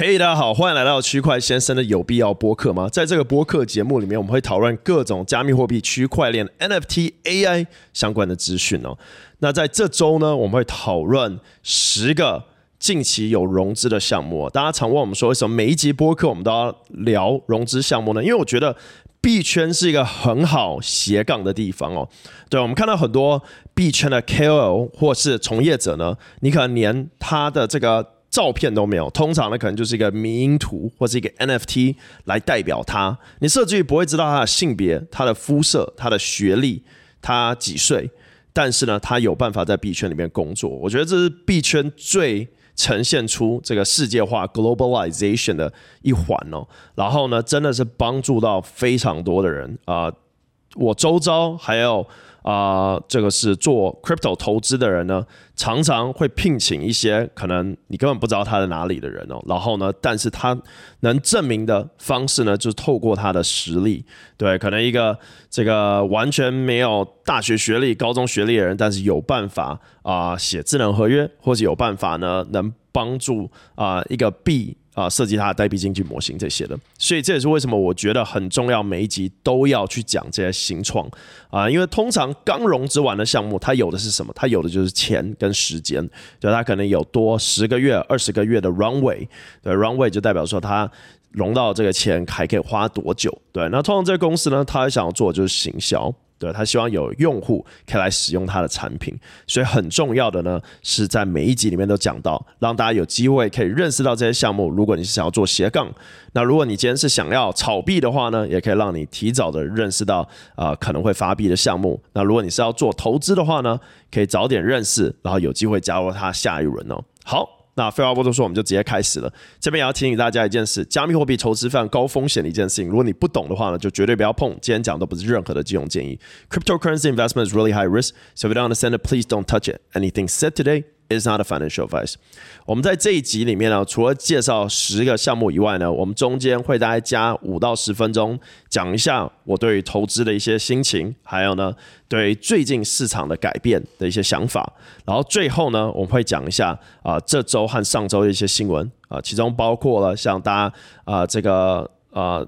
嘿，hey, 大家好，欢迎来到区块先生的有必要播客吗？在这个播客节目里面，我们会讨论各种加密货币、区块链、NFT、AI 相关的资讯哦。那在这周呢，我们会讨论十个近期有融资的项目。大家常问我们说，为什么每一集播客我们都要聊融资项目呢？因为我觉得币圈是一个很好斜杠的地方哦。对，我们看到很多币圈的 KOL 或是从业者呢，你可能连他的这个。照片都没有，通常呢可能就是一个迷因图或者一个 NFT 来代表他。你甚至于不会知道他的性别、他的肤色、他的学历、他几岁，但是呢，他有办法在币圈里面工作。我觉得这是币圈最呈现出这个世界化 globalization 的一环哦。然后呢，真的是帮助到非常多的人啊、我周遭还有。啊、这个是做 crypto 投资的人呢，常常会聘请一些可能你根本不知道他在哪里的人哦。然后呢，但是他能证明的方式呢，就是透过他的实力。对，可能一个这个完全没有大学学历、高中学历的人，但是有办法啊、写智能合约，或者有办法呢，能帮助啊、一个币。啊，设计它的代币经济模型这些的，所以这也是为什么我觉得很重要，每一集都要去讲这些新创啊，因为通常刚融资完的项目，它有的是什么？它有的就是钱跟时间，就它可能有多十个月、二十个月的 runway，对，runway 就代表说它融到这个钱还可以花多久？对，那通常这个公司呢，它想要做的就是行销。对，他希望有用户可以来使用他的产品，所以很重要的呢，是在每一集里面都讲到，让大家有机会可以认识到这些项目。如果你是想要做斜杠，那如果你今天是想要炒币的话呢，也可以让你提早的认识到啊、可能会发币的项目。那如果你是要做投资的话呢，可以早点认识，然后有机会加入他下一轮哦。好。那废话不多说，我们就直接开始了。这边也要提醒大家一件事：加密货币投资非常高风险的一件事情。如果你不懂的话呢，就绝对不要碰。今天讲的都不是任何的金融建议。Cryptocurrency investment is really high risk, so if you don't understand it, please don't touch it. Anything said today is not a financial advice. 我们在这一集里面呢，除了介绍十个项目以外呢，我们中间会大概加五到十分钟讲一下我对于投资的一些心情，还有呢，对于最近市场的改变的一些想法。然后最后呢，我们会讲一下啊、这周和上周的一些新闻啊、其中包括了像大家啊、这个啊。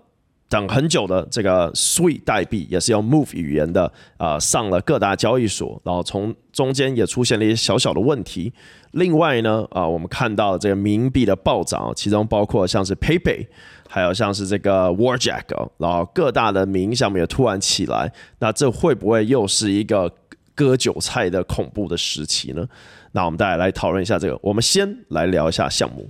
等很久的这个 Sweet 代币也是用 Move 语言的啊、上了各大交易所，然后从中间也出现了一些小小的问题。另外呢，啊、我们看到这个冥币的暴涨，其中包括像是 PayPay，还有像是这个 Warjack，然后各大的冥项目也突然起来，那这会不会又是一个割韭菜的恐怖的时期呢？那我们大家来讨论一下这个。我们先来聊一下项目。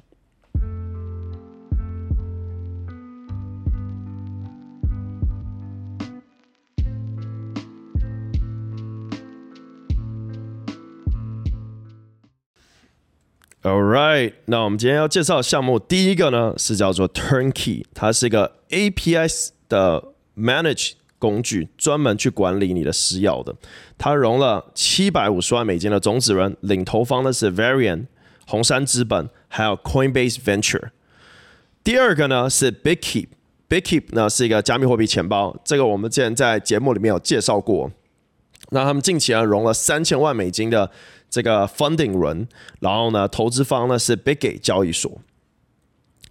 All right，那我们今天要介绍的项目，第一个呢是叫做 Turnkey，它是一个 API 的 manage 工具，专门去管理你的私钥的。它融了七百五十万美金的种子轮，领投方的是 Varian、红杉资本，还有 Coinbase Venture。第二个呢是 Bitkeep，Bitkeep 呢是一个加密货币钱包，这个我们之前在节目里面有介绍过。那他们近期呢融了三千万美金的。这个 funding 轮，然后呢，投资方呢是 Biggie 交易所。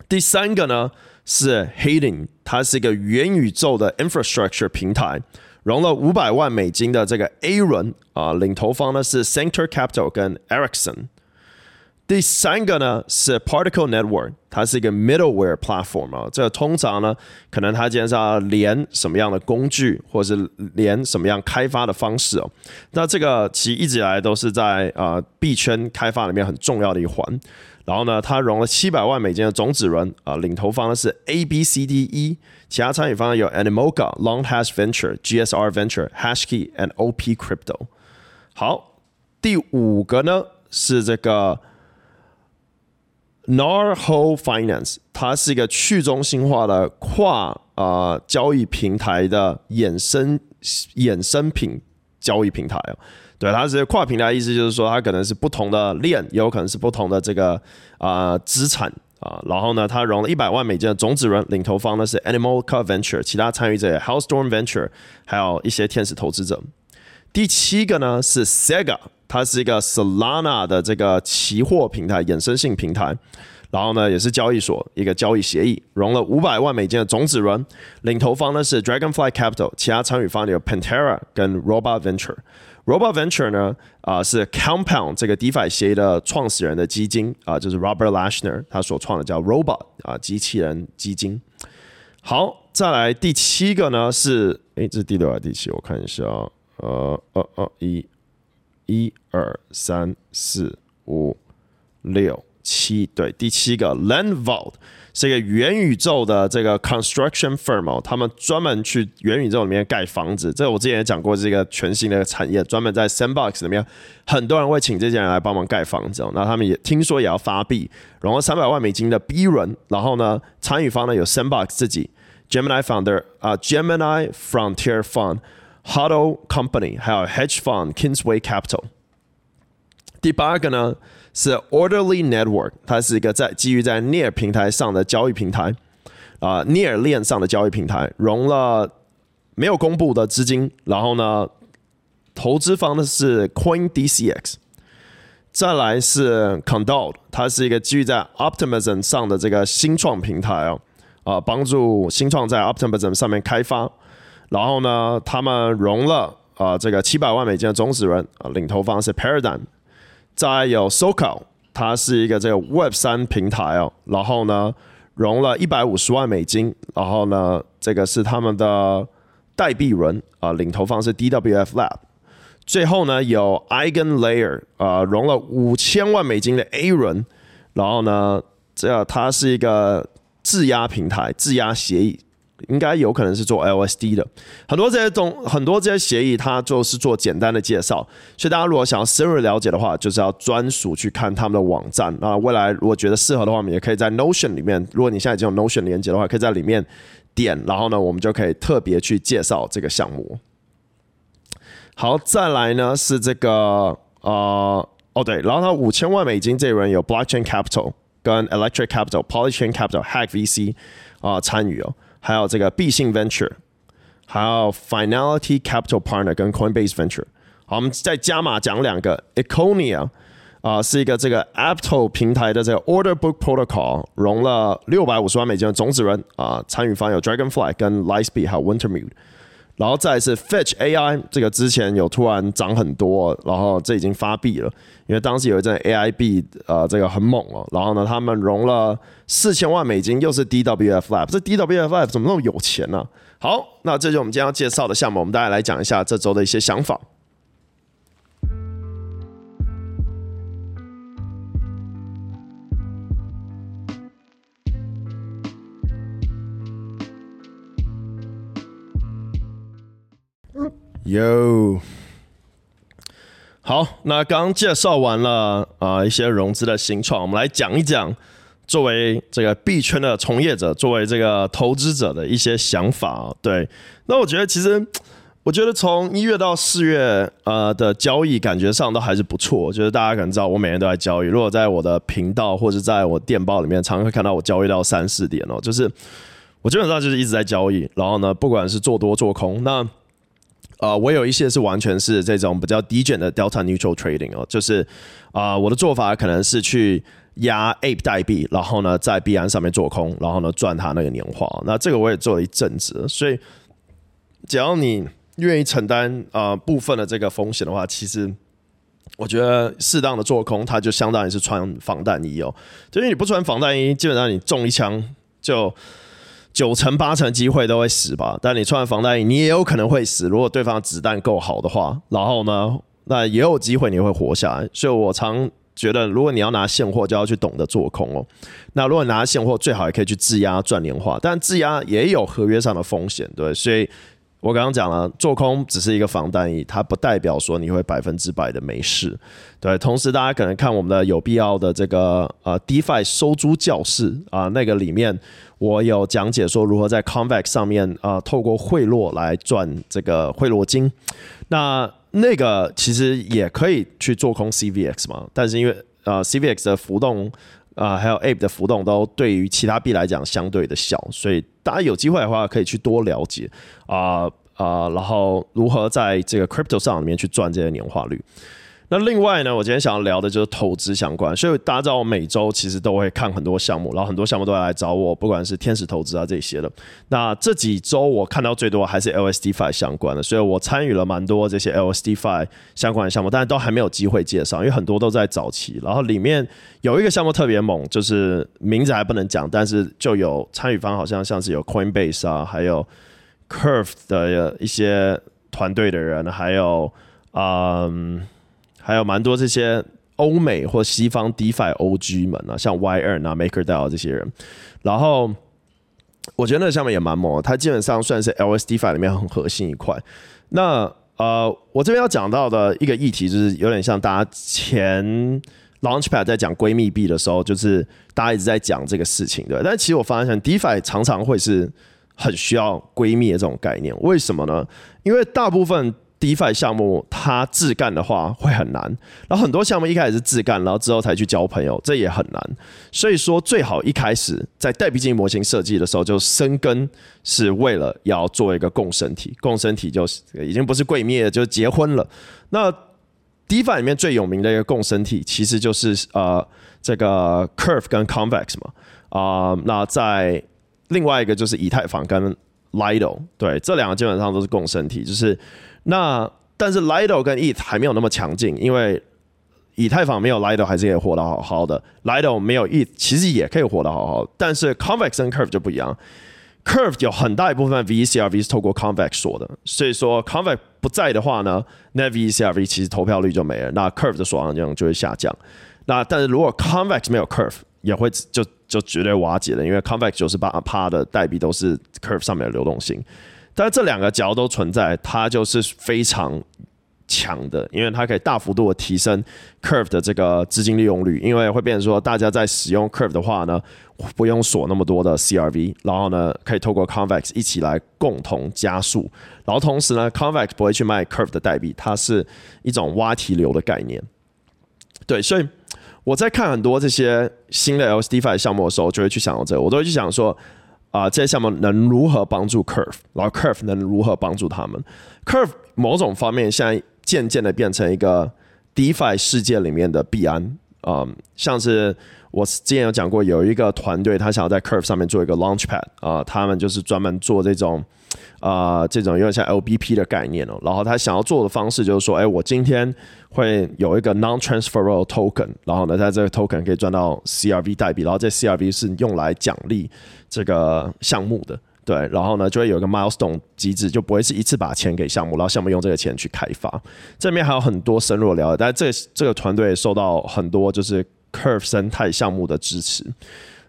第三个呢是 Heding，它是一个元宇宙的 infrastructure 平台，融了五百万美金的这个 A 轮啊，领投方呢是 Center Capital 跟 Ericsson。第三个呢是 Particle Network，它是一个 middleware platform 啊，这个通常呢可能它今天是要连什么样的工具，或者是连什么样开发的方式哦。那这个其实一直以来都是在啊币圈开发里面很重要的一环。然后呢，它融了七百万美金的种子轮啊，领投方呢是 A B C D E，其他参与方有 Animoca、Long Hash Venture、GSR Venture、Hashkey and OP Crypto。好，第五个呢是这个。Narho Finance，它是一个去中心化的跨啊、呃、交易平台的衍生衍生品交易平台哦。对，它是跨平台，意思就是说它可能是不同的链，也有可能是不同的这个啊、呃、资产啊。然后呢，它融了一百万美金的种子轮，领头方呢是 ANIMAL CAR Venture，其他参与者 Hellstorm Venture，还有一些天使投资者。第七个呢是 Sega，它是一个 Solana 的这个期货平台，衍生性平台。然后呢，也是交易所一个交易协议，融了五百万美金的种子轮，领投方呢是 Dragonfly Capital，其他参与方有 Pantera 跟 Robot Venture。Robot Venture 呢，啊、是 Compound 这个 DeFi 协议的创始人的基金啊、就是 Robert Lashner 他所创的叫 Robot 啊、机器人基金。好，再来第七个呢是，哎，这是第六还是第七？我看一下，呃呃呃，一，一二三四五六。七对，第七个 Land Vault 是一个元宇宙的这个 construction firm 哦，他们专门去元宇宙里面盖房子。这我之前也讲过，是一个全新的产业，专门在 Sandbox 里面，很多人会请这些人来帮忙盖房子。那他们也听说也要发币，融了三百万美金的 B 轮，然后呢，参与方呢有 Sandbox 自己，Gemini Founder 啊，Gemini Frontier Fund Huddle Company，还有 Hedge Fund Kingsway Capital。第八个呢？是 Orderly Network，它是一个在基于在 Near 平台上的交易平台，啊、，Near 链上的交易平台，融了没有公布的资金，然后呢，投资方呢是 CoinDCX，再来是 Condor，它是一个基于在 Optimism 上的这个新创平台哦，啊、帮助新创在 Optimism 上面开发，然后呢，他们融了啊、这个七百万美金的种子轮，啊，领投方是 Paradigm。再有 SoCal，它是一个这个 Web 三平台哦，然后呢，融了一百五十万美金，然后呢，这个是他们的代币轮啊，领投方是 DWF Lab，最后呢有 EigenLayer 啊，融了五千万美金的 A 轮，然后呢，这它是一个质押平台，质押协议。应该有可能是做 LSD 的，很多这些东，很多这些协议，它就是做简单的介绍。所以大家如果想要深入了解的话，就是要专属去看他们的网站。那未来如果觉得适合的话，我们也可以在 Notion 里面，如果你现在已经有 Notion 连接的话，可以在里面点，然后呢，我们就可以特别去介绍这个项目。好，再来呢是这个呃，哦对，然后它五千万美金这一轮有 Blockchain Capital 跟 Electric Capital、Polychain Capital、Hack VC 啊、参与哦。还有这个 B 信 Venture，还有 Finality Capital Partner 跟 Coinbase Venture。好，我们再加码讲两个，Econia 啊、是一个这个 Apto 平台的这个 Order Book Protocol，融了六百五十万美金的种子轮啊，参与方有 Dragonfly 跟 Lightspeed 还有 Wintermute。然后再是 Fetch AI，这个之前有突然涨很多，然后这已经发币了，因为当时有一阵 AI 币，呃，这个很猛哦。然后呢，他们融了四千万美金，又是 DWF Lab，这 DWF Lab 怎么那么有钱呢、好，那这就是我们今天要介绍的项目，我们大家来讲一下这周的一些想法。哟，好，那刚刚介绍完了啊、一些融资的新创，我们来讲一讲作为这个币圈的从业者，作为这个投资者的一些想法。对，那我觉得其实，我觉得从一月到四月呃的交易感觉上都还是不错。就是大家可能知道，我每天都在交易。如果在我的频道或者在我电报里面，常常会看到我交易到三四点哦。就是我基本上就是一直在交易，然后呢，不管是做多做空，那。啊、呃，我有一些是完全是这种比较低卷的 Delta Neutral Trading 哦，就是啊、我的做法可能是去压 Ape 代币，然后呢在币安上面做空，然后呢赚它那个年化。那这个我也做了一阵子，所以只要你愿意承担啊、部分的这个风险的话，其实我觉得适当的做空，它就相当于是穿防弹衣哦。就因为你不穿防弹衣，基本上你中一枪就。九成八成机会都会死吧，但你穿防弹衣，你也有可能会死。如果对方子弹够好的话，然后呢，那也有机会你会活下来。所以我常觉得，如果你要拿现货，就要去懂得做空哦。那如果拿现货，最好也可以去质押赚年化，但质押也有合约上的风险，对。所以我刚刚讲了，做空只是一个防弹衣，它不代表说你会百分之百的没事，对。同时，大家可能看我们的有必要的这个呃 DeFi 收租教室啊、那个里面。我有讲解说如何在 Convex 上面啊、呃，透过贿赂来赚这个贿赂金。那那个其实也可以去做空 CVX 嘛，但是因为呃 CVX 的浮动啊、还有 Ape 的浮动都对于其他币来讲相对的小，所以大家有机会的话可以去多了解啊啊、然后如何在这个 Crypto 上里面去赚这些年化率。那另外呢，我今天想要聊的就是投资相关，所以大家知道我每周其实都会看很多项目，然后很多项目都会来找我，不管是天使投资啊这些的。那这几周我看到最多还是 LSD Five 相关的，所以我参与了蛮多这些 LSD Five 相关的项目，但是都还没有机会介绍，因为很多都在早期。然后里面有一个项目特别猛，就是名字还不能讲，但是就有参与方好像像是有 Coinbase 啊，还有 Curve 的一些团队的人，还有嗯。还有蛮多这些欧美或西方 DeFi OG 们啊，像 Y2 啊、MakerDAO 这些人，然后我觉得那个项目也蛮猛，它基本上算是 LSDFi 里面很核心一块。那呃，我这边要讲到的一个议题，就是有点像大家前 Launchpad 在讲闺蜜币的时候，就是大家一直在讲这个事情，对。但其实我发现 DeFi 常常会是很需要闺蜜的这种概念，为什么呢？因为大部分 DeFi 项目它自干的话会很难，然后很多项目一开始是自干，然后之后才去交朋友，这也很难。所以说最好一开始在代币经济模型设计的时候就生根，是为了要做一个共生体，共生体就是已经不是闺蜜了，就结婚了。那 DeFi 里面最有名的一个共生体其实就是呃这个 Curve 跟 Convex 嘛，啊、那在另外一个就是以太坊跟 Lido，对，这两个基本上都是共生体，就是。那但是 Lido 跟 ETH 还没有那么强劲，因为以太坊没有 Lido 还是可以活得好好的，Lido 没有 ETH 其实也可以活得好好的。但是 Convex 跟 Curve 就不一样，Curve 有很大一部分 VeCRV 是透过 Convex 锁的，所以说 Convex 不在的话呢，那 VeCRV 其实投票率就没了，那 Curve 的锁上量就会下降。那但是如果 Convex 没有 Curve，也会就就绝对瓦解了，因为 Convex 九十八趴的代币都是 Curve 上面的流动性。但这两个只要都存在，它就是非常强的，因为它可以大幅度的提升 Curve 的这个资金利用率，因为会变成说，大家在使用 Curve 的话呢，不用锁那么多的 CRV，然后呢，可以透过 Convex 一起来共同加速，然后同时呢，Convex 不会去卖 Curve 的代币，它是一种挖提流的概念。对，所以我在看很多这些新的 LSDFi 项目的时候，就会去想到这个，我都会去想说。啊、这些项目能如何帮助 Curve，然后 Curve 能如何帮助他们？Curve 某种方面现在渐渐的变成一个 DeFi 世界里面的币安啊、呃，像是我之前有讲过，有一个团队他想要在 Curve 上面做一个 Launchpad 啊、他们就是专门做这种。啊、这种有点像 LBP 的概念哦。然后他想要做的方式就是说，哎，我今天会有一个 non-transferable token，然后呢，在这个 token 可以赚到 CRV 代币，然后这 CRV 是用来奖励这个项目的，对。然后呢，就会有一个 milestone 机制，就不会是一次把钱给项目，然后项目用这个钱去开发。这里面还有很多深入的了解，但是这这个团队受到很多就是 Curve 生态项目的支持。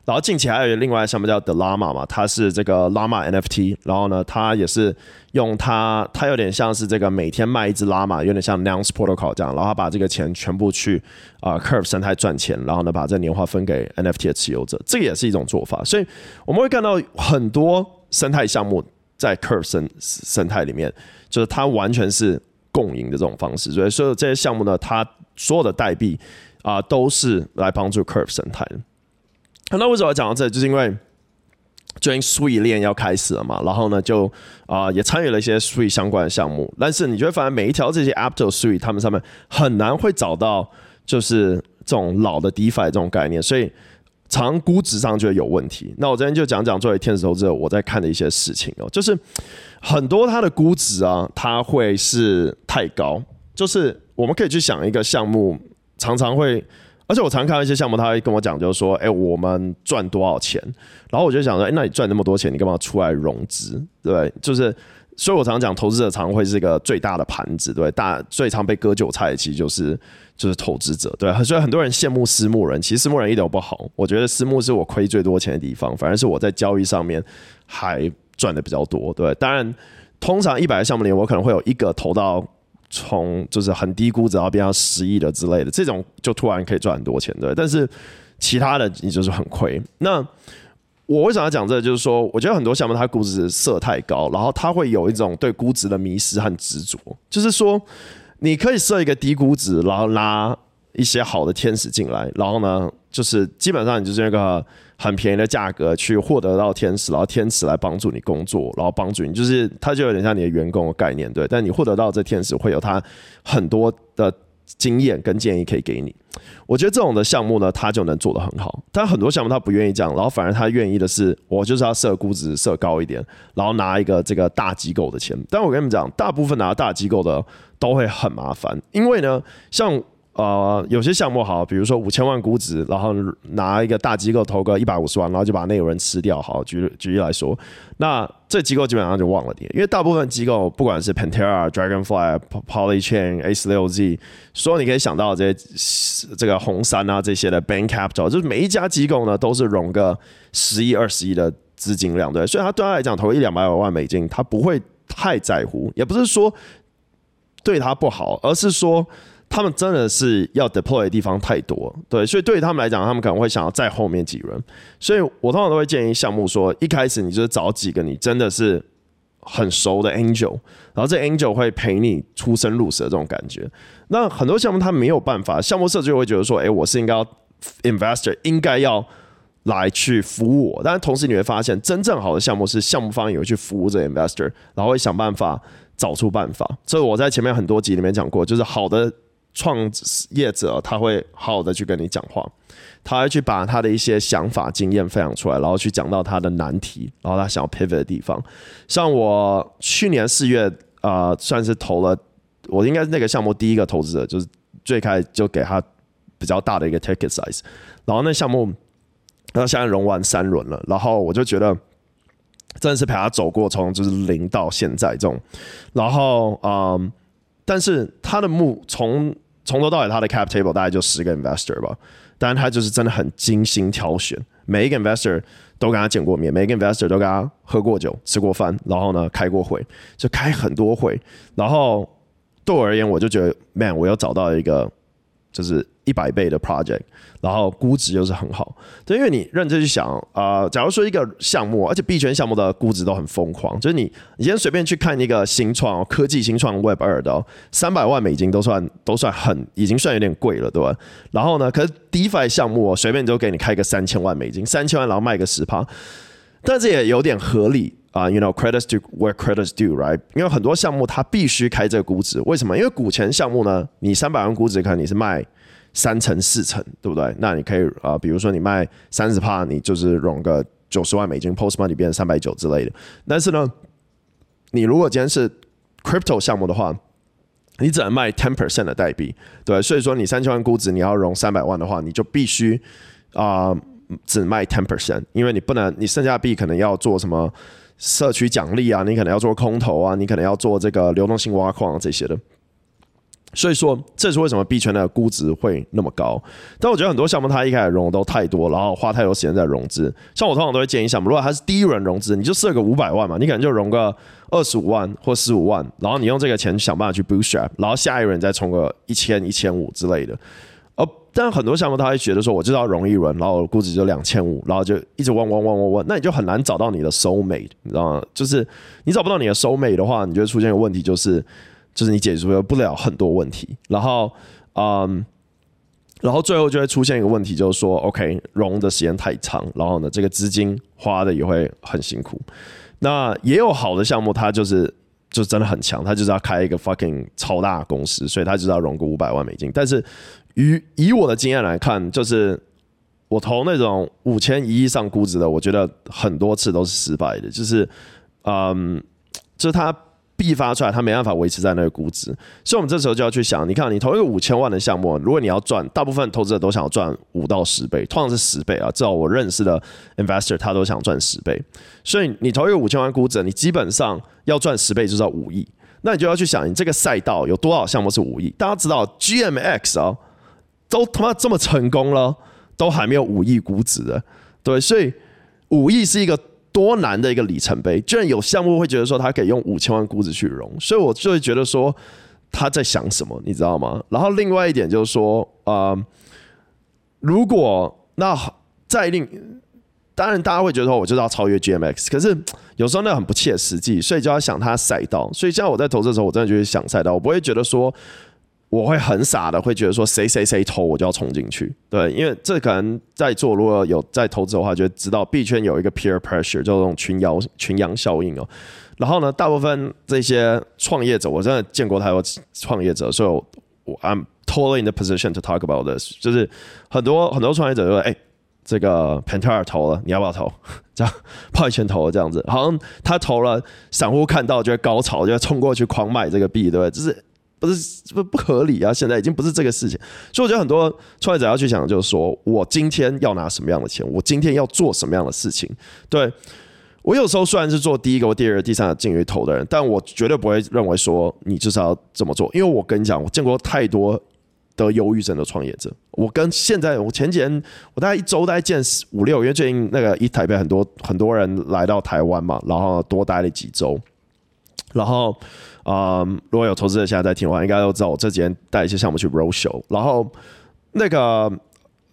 然后近期还有另外一个项目叫 The Lama 嘛，它是这个 Llama NFT，然后呢，它也是用它，它有点像是这个每天卖一只 Llama，有点像 Nonce Protocol 这样，然后它把这个钱全部去啊、Curve 生态赚钱，然后呢把这年化分给 NFT 的持有者，这个也是一种做法。所以我们会看到很多生态项目在 Curve 生生态里面，就是它完全是共赢的这种方式。所以所有这些项目呢，它所有的代币啊、都是来帮助 Curve 生态的。那为什么要讲到这里？就是因为最近 Sui 链要开始了嘛，然后呢，就啊、也参与了一些 Sui 相关的项目。但是你就会发现，每一条这些 Apto Sui 他们上面很难会找到就是这种老的 DeFi 这种概念，所以常估值上就会有问题。那我这边就讲讲作为天使投资者我在看的一些事情哦，就是很多它的估值啊，它会是太高。就是我们可以去想一个项目，常常会。而且我常看到一些项目，他会跟我讲，就是说，哎，我们赚多少钱？然后我就想说，哎，那你赚那么多钱，你干嘛出来融资？对？就是，所以我常常讲，投资者常会是一个最大的盘子，对，大最常被割韭菜，其实就是就是投资者，对。所以很多人羡慕私募人，其实私募人一点都不好。我觉得私募是我亏最多钱的地方，反而是我在交易上面还赚的比较多，对。当然，通常一百个项目里，我可能会有一个投到。从就是很低估值，然后变成十亿的之类的，这种就突然可以赚很多钱，对。但是其他的你就是很亏。那我为什么要讲这个？就是说，我觉得很多项目它估值设太高，然后它会有一种对估值的迷失和执着。就是说，你可以设一个低估值，然后拉一些好的天使进来，然后呢，就是基本上你就是那个很便宜的价格去获得到天使，然后天使来帮助你工作，然后帮助你，就是它就有点像你的员工的概念，对。但你获得到这天使会有他很多的。经验跟建议可以给你，我觉得这种的项目呢，他就能做得很好。但很多项目他不愿意这样，然后反而他愿意的是，我就是要设估值设高一点，然后拿一个这个大机构的钱。但我跟你们讲，大部分拿大机构的都会很麻烦，因为呢，像。呃，有些项目好，比如说五千万估值，然后拿一个大机构投个一百五十万，然后就把那有人吃掉。好，举举例来说，那这机构基本上就忘了你，因为大部分机构不管是 Pantera、Dragonfly、Polychain、A16Z，所有你可以想到这些这个红杉啊这些的 Bank Capital，就是每一家机构呢都是融个十亿、二十亿的资金量，对，所以他对他来讲投一两百万美金，他不会太在乎，也不是说对他不好，而是说。他们真的是要 deploy 的地方太多，对，所以对于他们来讲，他们可能会想要在后面几轮。所以我通常都会建议项目说，一开始你就是找几个你真的是很熟的 angel，然后这 angel 会陪你出生入死的这种感觉。那很多项目他没有办法，项目设计会觉得说，哎，我是应该要 investor 应该要来去服务我，但是同时你会发现，真正好的项目是项目方也会去服务这 investor，然后会想办法找出办法。这我在前面很多集里面讲过，就是好的。创业者他会好好的去跟你讲话，他会去把他的一些想法、经验分享出来，然后去讲到他的难题，然后他想要 pivot 的地方。像我去年四月啊、呃，算是投了，我应该是那个项目第一个投资者，就是最开始就给他比较大的一个 ticket size，然后那项目，那现在融完三轮了，然后我就觉得真的是陪他走过从就是零到现在这种，然后嗯。但是他的目从从头到尾，他的 cap table 大概就十个 investor 吧。当然，他就是真的很精心挑选，每一个 investor 都跟他见过面，每一个 investor 都跟他喝过酒、吃过饭，然后呢开过会，就开很多会。然后对我而言，我就觉得，man，我又找到一个就是。一百倍的 project，然后估值又是很好，对，因为你认真去想啊、假如说一个项目，而且币圈项目的估值都很疯狂，就是你你先随便去看一个新创科技新创 Web 二的三百万美金都算都算很已经算有点贵了，对吧？然后呢，可是 DeFi 项目随便就给你开个三千万美金，三千万然后卖个十趴，但是也有点合理啊、，you know credits to where credits do, right？因为很多项目它必须开这个估值，为什么？因为股权项目呢，你三百万估值可能你是卖。三成四成，对不对？那你可以啊、比如说你卖三十趴，你就是融个九十万美金，post money 变成三百九之类的。但是呢，你如果今天是 crypto 项目的话，你只能卖 ten percent 的代币，对。所以说你三千万估值，你要融三百万的话，你就必须啊、只卖 ten percent，因为你不能，你剩下币可能要做什么社区奖励啊，你可能要做空投啊，你可能要做这个流动性挖矿啊这些的。所以说，这是为什么币圈的估值会那么高。但我觉得很多项目它一开始融都太多，然后花太多时间在融资。像我通常都会建议项目，如果它是第一轮融资，你就设个五百万嘛，你可能就融个二十五万或十五万，然后你用这个钱想办法去 bootstrap，然后下一轮再冲个一千、一千五之类的。但很多项目他会觉得说，我就要融一轮，然后估值就两千五，然后就一直问问问问问，那你就很难找到你的 soul mate，你知道吗？就是你找不到你的 soul mate 的话，你就会出现一个问题，就是。就是你解决不了很多问题，然后，嗯，然后最后就会出现一个问题，就是说，OK，融的时间太长，然后呢，这个资金花的也会很辛苦。那也有好的项目，它就是就真的很强，他就是要开一个 fucking 超大公司，所以他就是要融个五百万美金。但是，以以我的经验来看，就是我投那种五千一亿上估值的，我觉得很多次都是失败的，就是，嗯，就是他。必发出来，它没办法维持在那个估值，所以我们这时候就要去想，你看，你投一个五千万的项目，如果你要赚，大部分投资者都想要赚五到十倍，通常是十倍啊，至少我认识的 investor 他都想赚十倍，所以你投一个五千万估值，你基本上要赚十倍就是要五亿，那你就要去想，你这个赛道有多少项目是五亿？大家知道 GMX 啊，都他妈这么成功了，都还没有五亿估值的，对，所以五亿是一个。多难的一个里程碑，居然有项目会觉得说他可以用五千万估值去融，所以我就会觉得说他在想什么，你知道吗？然后另外一点就是说，呃，如果那再另，当然大家会觉得说我就是要超越 GMX，可是有时候那很不切实际，所以就要想他赛道。所以像我在投资的时候，我真的就会想赛道，我不会觉得说我会很傻的，会觉得说谁谁谁投我就要冲进去，对，因为这可能在做，如果有在投资的话，就会知道币圈有一个 peer pressure，叫这种群羊群羊效应哦。然后呢，大部分这些创业者，我真的见过太多创业者，所以我，I'm totally in the position to talk about this。就是很多很多创业者就说，哎，这个 p a n t e r 投了，你要不要投？这样泡一拳投了这样子，好像他投了，散户看到就会高潮，就会冲过去狂买这个币，对不对？就是。不是不不合理啊！现在已经不是这个事情，所以我觉得很多创业者要去想，就是说我今天要拿什么样的钱，我今天要做什么样的事情。对，我有时候虽然是做第一个、第二个、第三个进去投的人，但我绝对不会认为说你就是要这么做，因为我跟你讲，我见过太多得忧郁症的创业者。我跟现在我前几天我大概一周大概见五六，因为最近那个一台北很多很多人来到台湾嘛，然后多待了几周，然后。嗯，如果有投资者现在在听的话，应该都知道我这几天带一些项目去 roadshow，然后那个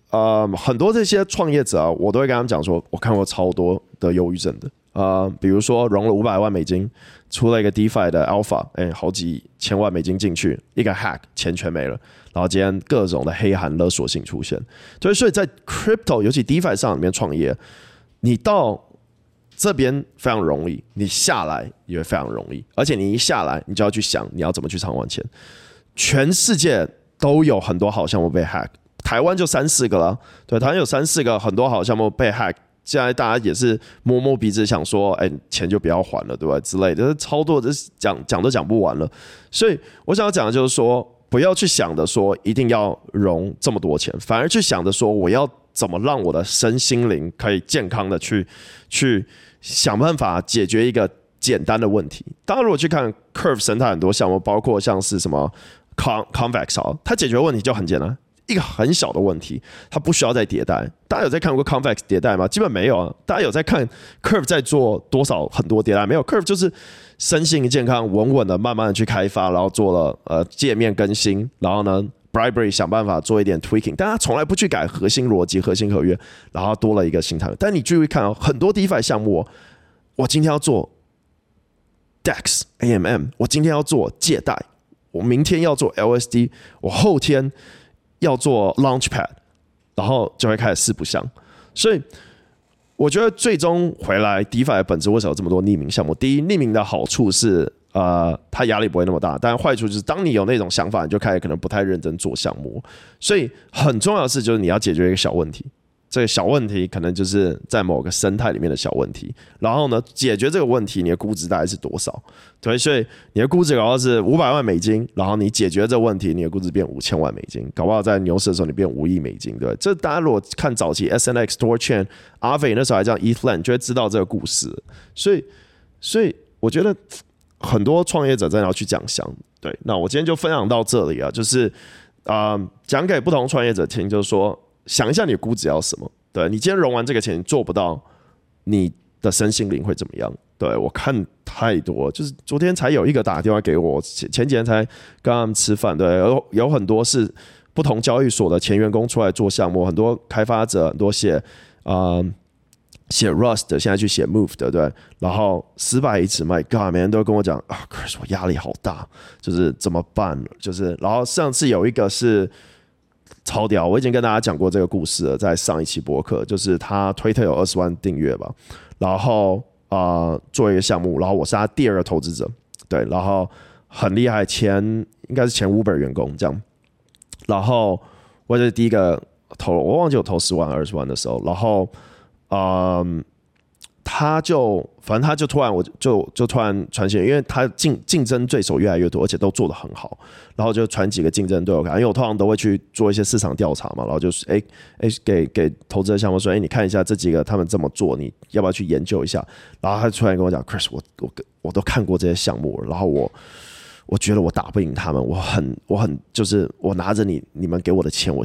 呃、嗯、很多这些创业者啊，我都会跟他们讲说，我看过超多的忧郁症的啊、嗯，比如说融了五百万美金，出了一个 DeFi 的 Alpha，哎、好几千万美金进去，一个 hack 钱全没了，然后今天各种的黑函勒索性出现，所以所以在 crypto 尤其 DeFi 上里面创业，你到。这边非常容易，你下来也会非常容易，而且你一下来，你就要去想你要怎么去偿还钱。全世界都有很多好项目被 hack，台湾就三四个了，对，台湾有三四个很多好项目被 hack，现在大家也是摸摸鼻子想说，哎，钱就不要还了，对吧？之类的，就是操作，讲讲都讲不完了。所以我想要讲的就是说，不要去想着说一定要融这么多钱，反而去想着说我要怎么让我的身心灵可以健康的去去。想办法解决一个简单的问题。当然，如果去看 Curve 生态很多项目，包括像是什么 Convex 啊，它解决问题就很简单，一个很小的问题，它不需要再迭代。大家有在看过 Convex 迭代吗？基本没有啊。大家有在看 Curve 在做多少很多迭代没有？Curve 就是身心健康，稳稳的、慢慢的去开发，然后做了呃界面更新，然后呢。Bribery 想办法做一点 tweaking，但他从来不去改核心逻辑、核心合约，然后多了一个新产品。但你注意看哦，很多 DeFi 项目，我今天要做 DEX、AMM，我今天要做借贷，我明天要做 LSD，我后天要做 Launchpad，然后就会开始四不像。所以我觉得最终回来，DeFi 的本质为什么有这么多匿名项目？第一，匿名的好处是。呃，他压力不会那么大，但坏处就是，当你有那种想法，你就开始可能不太认真做项目。所以很重要的事，就是你要解决一个小问题。这个小问题可能就是在某个生态里面的小问题。然后呢，解决这个问题，你的估值大概是多少？对，所以你的估值搞不好是五百万美金，然后你解决这个问题，你的估值变五千万美金，搞不好在牛市的时候你变五亿美金。对，这大家如果看早期 SNX Thorchain、Aave 那时候还叫 e t h l a n 就会知道这个故事。所以，所以我觉得。很多创业者真的要去这样想，对。那我今天就分享到这里啊，就是啊，讲、给不同创业者听，就是说，想一下你估值要什么？对，你今天融完这个钱，你做不到，你的身心灵会怎么样？对，我看太多，就是昨天才有一个打电话给我，前前几天才跟他们吃饭，对，有有很多是不同交易所的前员工出来做项目，很多开发者，很多些啊。写 Rust 现在去写 Move 的，对，然后失败一次，My God，每人都跟我讲啊，Chris，我压力好大，就是怎么办？就是，然后上次有一个是超屌，我已经跟大家讲过这个故事了，在上一期播客，就是他推特有二十万订阅吧，然后啊、做一个项目，然后我是他第二个投资者，对，然后很厉害，前应该是前五百员工这样，然后我就是第一个投，我忘记我投十万二十万的时候，然后。嗯，他就反正他就突然我就就突然传讯，因为他竞竞争对手越来越多，而且都做得很好，然后就传几个竞争对手看，因为我通常都会去做一些市场调查嘛，然后就是哎哎给给投资的项目说，哎你看一下这几个他们这么做，你要不要去研究一下？然后他突然跟我讲，Chris，我我我都看过这些项目，然后我我觉得我打不赢他们，我很我很就是我拿着你你们给我的钱，我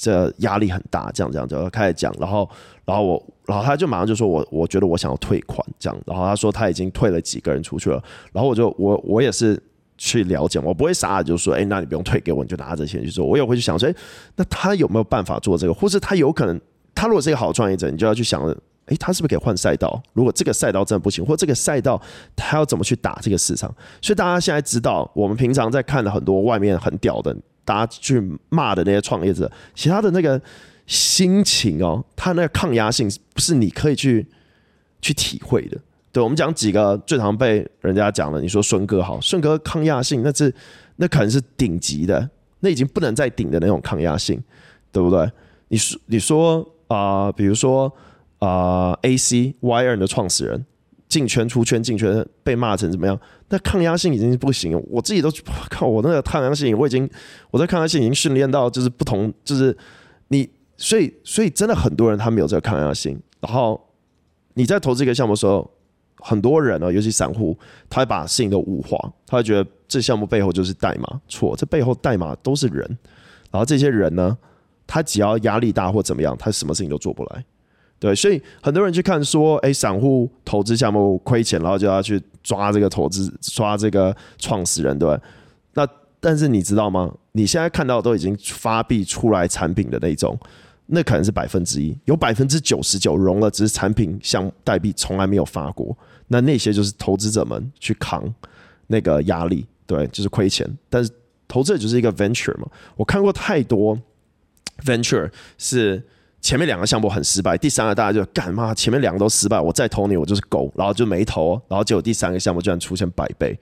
这压力很大，这样这样就开始讲，然后。然后我，然后他就马上就说我，我觉得我想要退款这样。然后他说他已经退了几个人出去了。然后我就我我也是去了解，我不会傻的就说，哎，那你不用退给我，你就拿着钱去做。我也会去想说，哎，那他有没有办法做这个？或是他有可能，他如果是一个好创业者，你就要去想诶，他是不是可以换赛道？如果这个赛道真的不行，或这个赛道他要怎么去打这个市场？所以大家现在知道，我们平常在看的很多外面很屌的，大家去骂的那些创业者，其他的那个心情哦，他那个抗压性不是你可以去去体会的。对，我们讲几个最常被人家讲的，你说顺哥好，顺哥抗压性那是那可能是顶级的，那已经不能再顶的那种抗压性，对不对？你说你说啊、比如说。啊、，A C Y N 的创始人进圈出圈进圈被骂成怎么样？那抗压性已经不行了。我自己都靠我那个抗压性，我已经我在抗压性已经训练到就是不同，就是你所以所以真的很多人他没有这个抗压性。然后你在投资一个项目的时候，很多人呢，尤其散户，他会把事情都物化，他会觉得这项目背后就是代码，错，这背后代码都是人。然后这些人呢，他只要压力大或怎么样，他什么事情都做不来。对，所以很多人去看说，哎，散户投资项目亏钱，然后就要去抓这个投资，抓这个创始人，对？那但是你知道吗？你现在看到都已经发币出来产品的那种，那可能是百分之一，有百分之九十九融了，只是产品像代币从来没有发过。那那些就是投资者们去扛那个压力，对，就是亏钱。但是投资者就是一个 venture 嘛，我看过太多 venture 是。前面两个项目很失败，第三个大家就干嘛？前面两个都失败，我再投你，我就是狗，然后就没投，然后结果第三个项目居然出现百倍。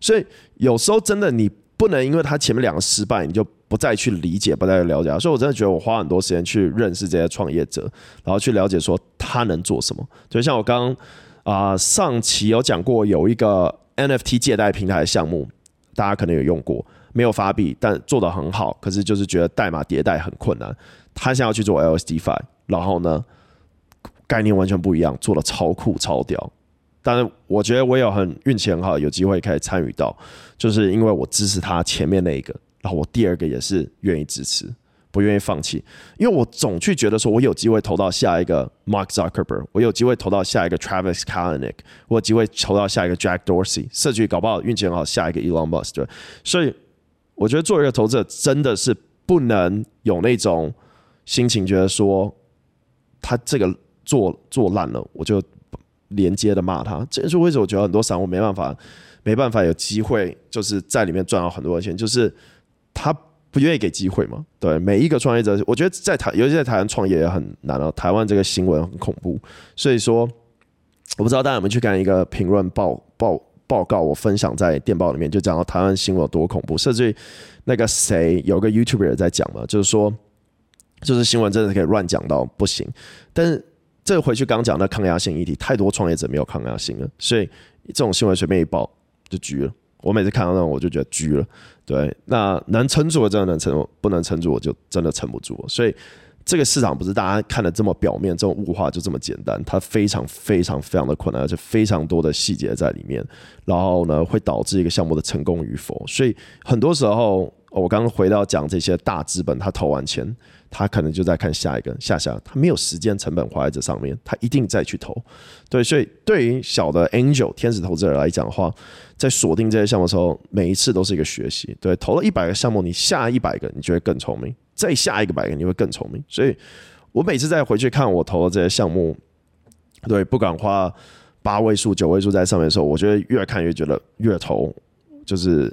所以有时候真的你不能因为他前面两个失败，你就不再去理解，不再去了解。所以我真的觉得我花很多时间去认识这些创业者，然后去了解说他能做什么。就像我刚刚啊上期有讲过，有一个 NFT 借贷平台的项目，大家可能有用过，没有发币，但做得很好，可是就是觉得代码迭代很困难。他想要去做 LSD Five，然后呢，概念完全不一样，做的超酷超屌。但是我觉得我有很运气很好，有机会可以参与到，就是因为我支持他前面那一个，然后我第二个也是愿意支持，不愿意放弃。因为我总去觉得说，我有机会投到下一个 Mark Zuckerberg，我有机会投到下一个 Travis Kalanick，我有机会投到下一个 Jack Dorsey，甚至搞不好运气很好，下一个 Elon Musk。对，所以我觉得作为一个投资者，真的是不能有那种。心情觉得说他这个做做烂了，我就连接的骂他。这是为什么？我觉得很多散户没办法，没办法有机会，就是在里面赚到很多的钱，就是他不愿意给机会嘛。对，每一个创业者，我觉得在台，尤其在台湾创业也很难啊。台湾这个新闻很恐怖，所以说我不知道大家有没有去看一个评论报报报告，我分享在电报里面，就讲到台湾新闻有多恐怖。甚至那个谁有个 YouTuber 在讲嘛，就是说。就是新闻真的可以乱讲到不行，但是这回去刚讲的抗压性议题，太多创业者没有抗压性了，所以这种新闻随便一报就狙了。我每次看到那种我就觉得狙了。对，那能撑住的真的能撑住，不能撑住我就真的撑不住。所以这个市场不是大家看的这么表面，这种物化就这么简单，它非常非常非常的困难，而且非常多的细节在里面，然后呢会导致一个项目的成功与否。所以很多时候，我刚刚回到讲这些大资本，他投完钱。他可能就在看下一个下下，他没有时间成本花在这上面，他一定再去投。对，所以对于小的 angel 天使投资者来讲的话，在锁定这些项目的时候，每一次都是一个学习。对，投了一百个项目，你下一百个你就会更聪明，再下一个百个你会更聪明。所以我每次再回去看我投的这些项目，对，不敢花八位数、九位数在上面的时候，我觉得越看越觉得越投就是。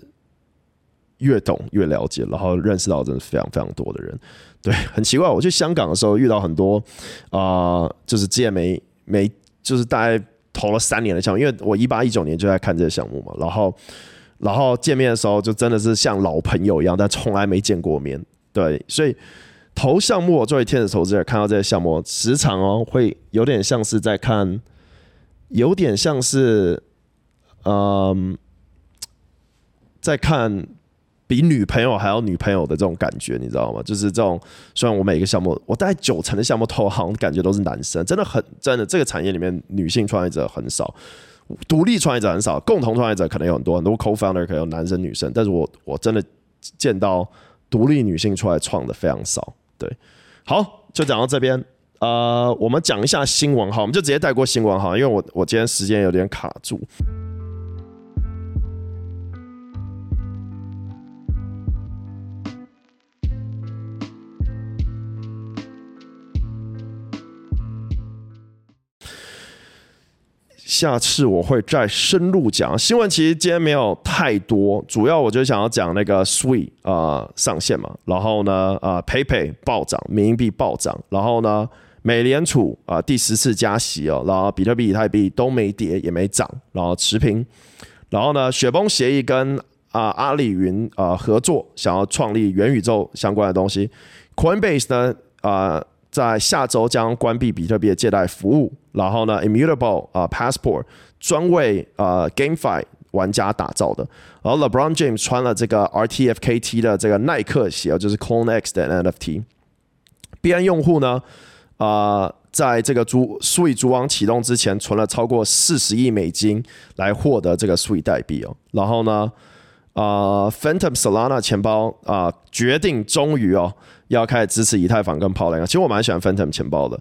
越懂越了解，然后认识到真的非常非常多的人，对，很奇怪。我去香港的时候遇到很多啊、就是之前没没，就是大概投了三年的项目，因为我一八一九年就在看这个项目嘛，然后然后见面的时候就真的是像老朋友一样，但从来没见过面，对，所以投项目，我作为天使投资者看到这些项目，时常哦会有点像是在看，有点像是嗯、在看。比女朋友还要女朋友的这种感觉，你知道吗？就是这种，虽然我每个项目，我大概九成的项目投，行感觉都是男生，真的很真的。这个产业里面女性创业者很少，独立创业者很少，共同创业者可能有很多，很多 co-founder 可能有男生女生，但是我我真的见到独立女性出来创的非常少。对，好，就讲到这边。呃，我们讲一下新闻哈，我们就直接带过新闻哈，因为我我今天时间有点卡住。下次我会再深入讲新闻。其实今天没有太多，主要我就想要讲那个 Sweet 啊、上线嘛，然后呢啊 PayPay 暴涨，民币暴涨，然后呢美联储啊第十次加息哦，然后比特币、以太币都没跌也没涨，然后持平，然后呢雪崩协议跟啊、阿里云啊、合作，想要创立元宇宙相关的东西，Coinbase 呢啊。在下周将关闭比特币的借贷服务，然后呢，Immutable 啊、Passport 专为呃 GameFi 玩家打造的，然后 LeBron James 穿了这个 RTFKT 的这个耐克鞋，就是 Clone X 的 NFT。币安用户呢，啊、呃，在这个主 Sui 主网启动之前，存了超过四十亿美金来获得这个 Sui 代币哦，然后呢。啊、，Phantom Solana 钱包啊决定终于哦要开始支持以太坊跟 Polygon。其实我蛮喜欢 Phantom 钱包的。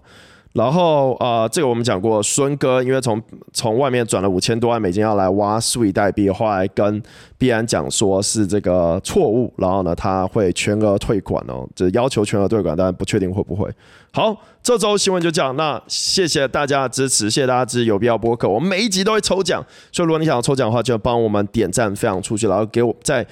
然后啊这个我们讲过，孙哥因为从从外面转了五千多万美金要来挖 Sui 代币，后来跟币安讲说是这个错误，然后呢他会全额退款哦，就要求全额退款，但不确定会不会。好，这周新闻就这样。那谢谢大家的支持，谢谢大家支持有必要播客。我们每一集都会抽奖，所以如果你想要抽奖的话，就帮我们点赞分享出去，然后给我再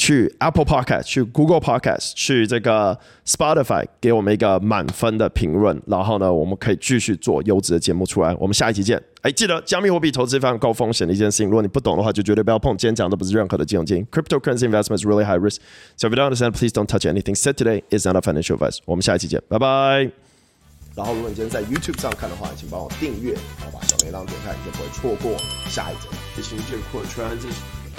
去 Apple Podcast、去 Google Podcast、去这个 Spotify 给我们一个满分的评论。然后呢，我们可以继续做优质的节目出来。我们下一集见。哎，记得加密货币投资非常高风险的一件事情，如果你不懂的话，就绝对不要碰。今天讲的不是任何的金融建议。Cryptocurrency investment is really high risk. So if you don't understand, please don't touch anything said today. It's not a financial advice. 我们下一期见，拜拜。然后，如果你今天在 YouTube 上看的话，请帮我订阅，然后把小铃铛点开，你就不会错过下一集。这个 transition。